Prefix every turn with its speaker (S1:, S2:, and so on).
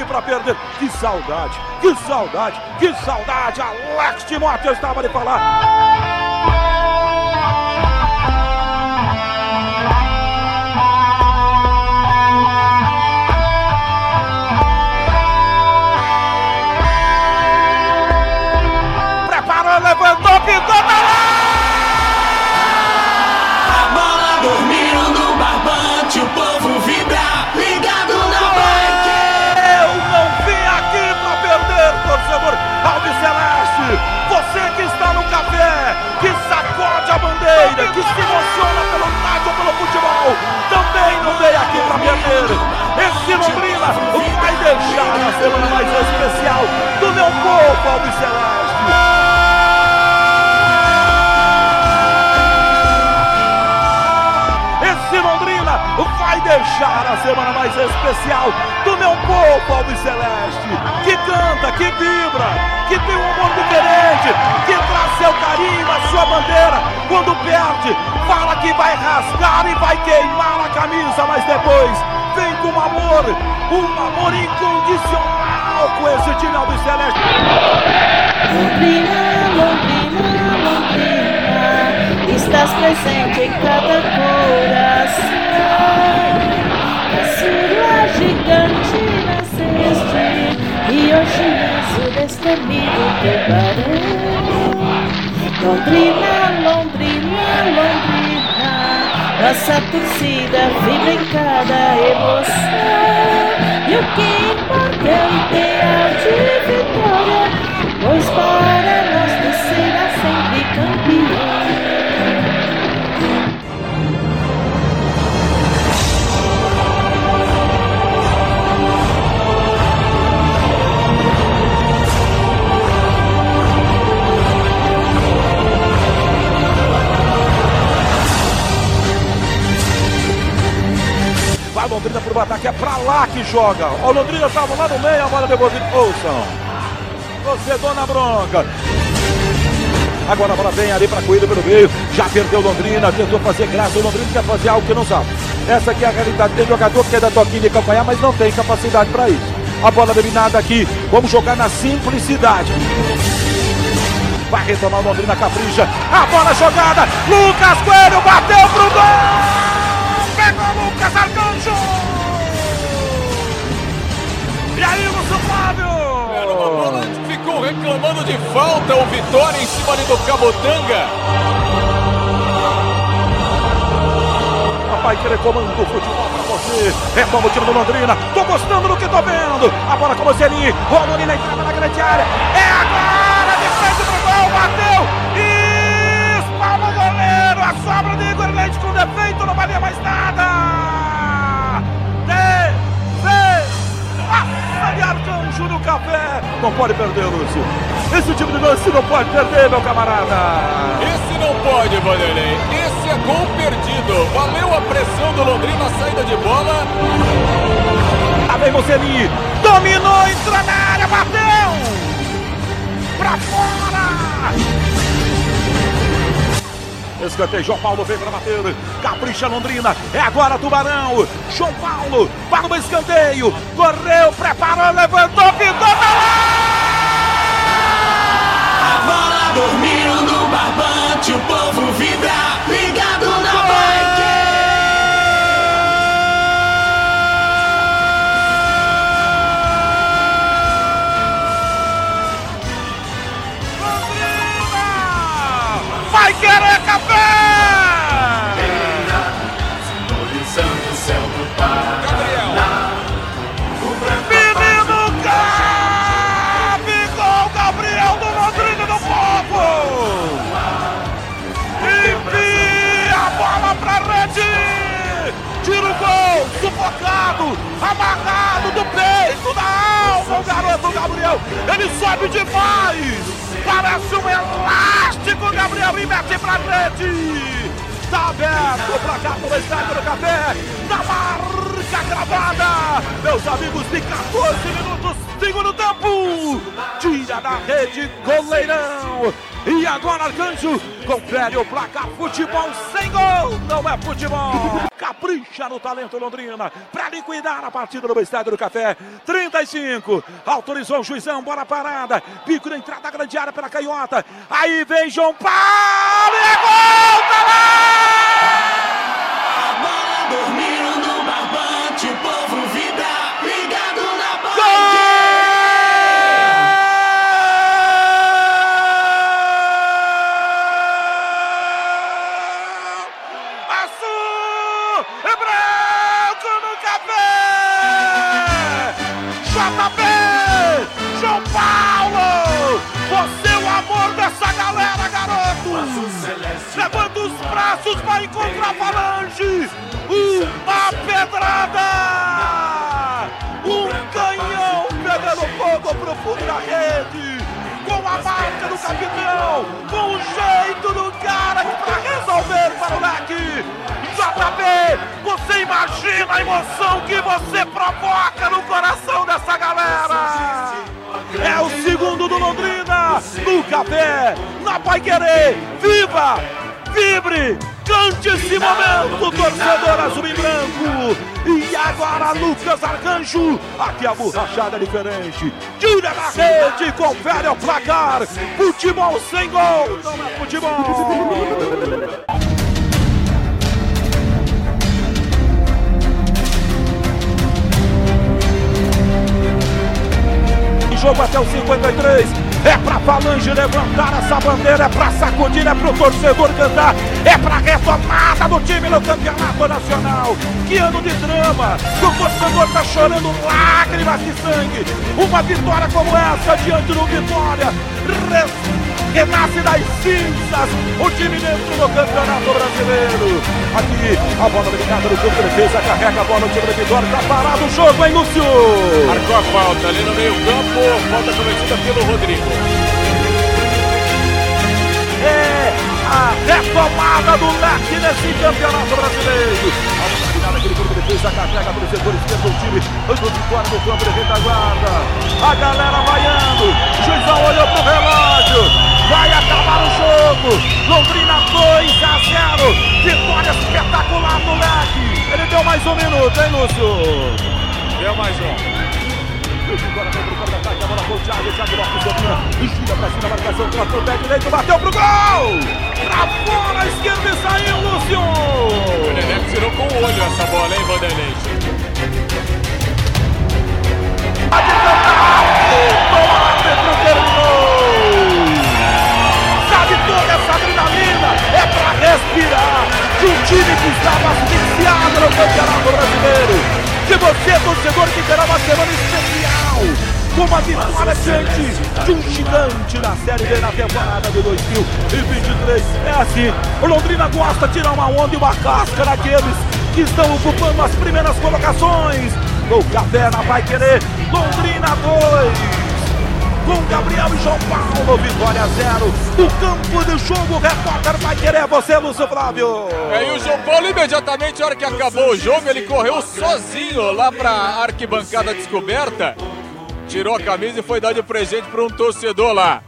S1: aqui para perder. Que saudade, que saudade, que saudade. Alex Timóteo estava de falar. Que se emociona pelo rádio, pelo futebol, também não veio aqui para perder. Esse Londrina vai deixar a semana mais especial do meu povo Alves deixar a semana mais especial do meu povo Alves Celeste, que canta, que vibra, que tem um amor diferente, que traz seu carinho, a sua bandeira, quando perde, fala que vai rasgar e vai queimar a camisa, mas depois vem com um amor, um amor incondicional com esse time Alves Celeste.
S2: Estás presente em cada coração. A sua gigante nasceste e hoje és o destemido tubarão. Londrina, Londrina, Londrina, nossa torcida vibra em cada emoção. E o que importa é ideal
S1: ataque, é pra lá que joga. O Londrina estava lá no meio, a bola devolvida. Ouçam. Você, dona bronca. Agora a bola vem ali para Coelho pelo meio. Já perdeu Londrina, tentou fazer graça. O Londrina quer fazer algo que não sabe. Essa aqui é a realidade. Tem jogador que quer dar toquinho de calcanhar, mas não tem capacidade para isso. A bola dominada aqui. Vamos jogar na simplicidade. Vai retomar o Londrina, capricha. A bola jogada. Lucas Coelho bateu pro gol. E aí, Lúcio Flávio?
S3: Era uma bola ficou reclamando de falta. O Vitória em cima ali do Cabotanga.
S1: Papai querer comando o futebol pra você. Retoma o time do Londrina. Tô gostando do que tô vendo. A bola com você ali. Rolou na entrada na grande área. É agora de frente pro gol. Bateu. E espalma o goleiro. A sobra de Igor Leite com defeito. Não valia mais nada. Não pode perder, Lúcio. Esse time de lance não pode perder, meu camarada.
S3: Esse não pode, Vanderlei. Esse é gol perdido. Valeu a pressão do Londrina, a saída de bola.
S1: Lá vem você ali. Dominou, entrou na área, bateu. Pra fora. Escanteio, João Paulo vem para bater. Capricha Londrina. É agora Tubarão. João Paulo para o escanteio. Correu, preparou, levantou, pintou, Vai querer café.
S4: Simbolizando o céu do
S3: Gabriel.
S1: Menino Gabigol, Gabriel do Londrina do Povo. Envia a bola pra rede. Tira o gol, sufocado, amarrado do peito, da alma, o garoto Gabriel. Ele sobe demais. Parece um elástico, Gabriel, e mete pra rede. Tá aberto o placar do estádio do café. Na marca gravada. Meus amigos, de 14 minutos Segundo tempo. Tira da rede, goleirão. E agora Arcanjo confere o placar. Futebol sem gol. Não é futebol. Capricha no talento Londrina para liquidar a partida do Estádio do Café. 35. Autorizou o juizão. Bola parada. Pico na entrada da grande área pela canhota. Aí vem João Paulo. É gol. Tá lá! JP! João Paulo! Você é o amor dessa galera, garoto! Levanta os braços, vai encontrar a falange! Uma pedrada! Um canhão pegando fogo pro fundo da rede! Com a marca do capitão! Com o jeito do cara pra resolver para o leque! JP, você imagina a emoção que você provoca no coração dessa galera! É o segundo do Londrina, no café, na Pai Querer, viva, vibre, cante esse momento, torcedor azul e branco. E agora Lucas Arcanjo, aqui a borrachada é diferente. Tira na rede, confere o placar. Futebol sem gol, não é futebol. jogo até o 53. É pra Falange levantar essa bandeira, é pra sacudir, é pro torcedor cantar, é pra retomada do time no campeonato nacional. Que ano de drama! O torcedor tá chorando lágrimas de sangue. Uma vitória como essa diante do Vitória. Renasce das cinzas o time dentro do Campeonato Brasileiro. Aqui a bola ligada no campo de defesa, carrega a bola, o time da Vitória, tá parado o jogo, hein, Lúcio?
S3: Marcou a falta ali no meio campo, falta cometida pelo Rodrigo.
S1: é a retomada do leque nesse campeonato brasileiro. A no campo de defesa, carrega para o setor esquerdo do time, do Vitória no campo de retaguarda. A galera vaiando, juizão olhou pro relógio. Vai acabar o jogo. Londrina 2 a 0. Vitória espetacular do leque. Ele deu mais um minuto, hein, Lúcio?
S3: Deu mais um.
S1: Agora vem pro contra-ataque, a bola pro Thiago, Thiago Lopes domina, gira pra cima, marcação, contra o pé direito, bateu pro gol! Pra fora, a esquerda e saiu,
S3: O
S1: Lúcio!
S3: Nenê tirou com o olho essa bola, hein, Vanderlei?
S1: O árbitro terminou! Você, torcedor, que terá uma semana especial. Com uma vitória diante de um gigante na Série B na temporada de 2023. É assim, o Londrina gosta de tirar uma onda e uma casca naqueles que estão ocupando as primeiras colocações. No Café na Vai Querer, Londrina 2 com Gabriel e João Paulo, vitória zero. O campo de jogo, o repórter vai querer você, Lúcio Flávio.
S3: É, e o João Paulo, imediatamente, na hora que acabou o jogo, ele correu sozinho lá pra arquibancada descoberta, tirou a camisa e foi dar de presente para um torcedor lá.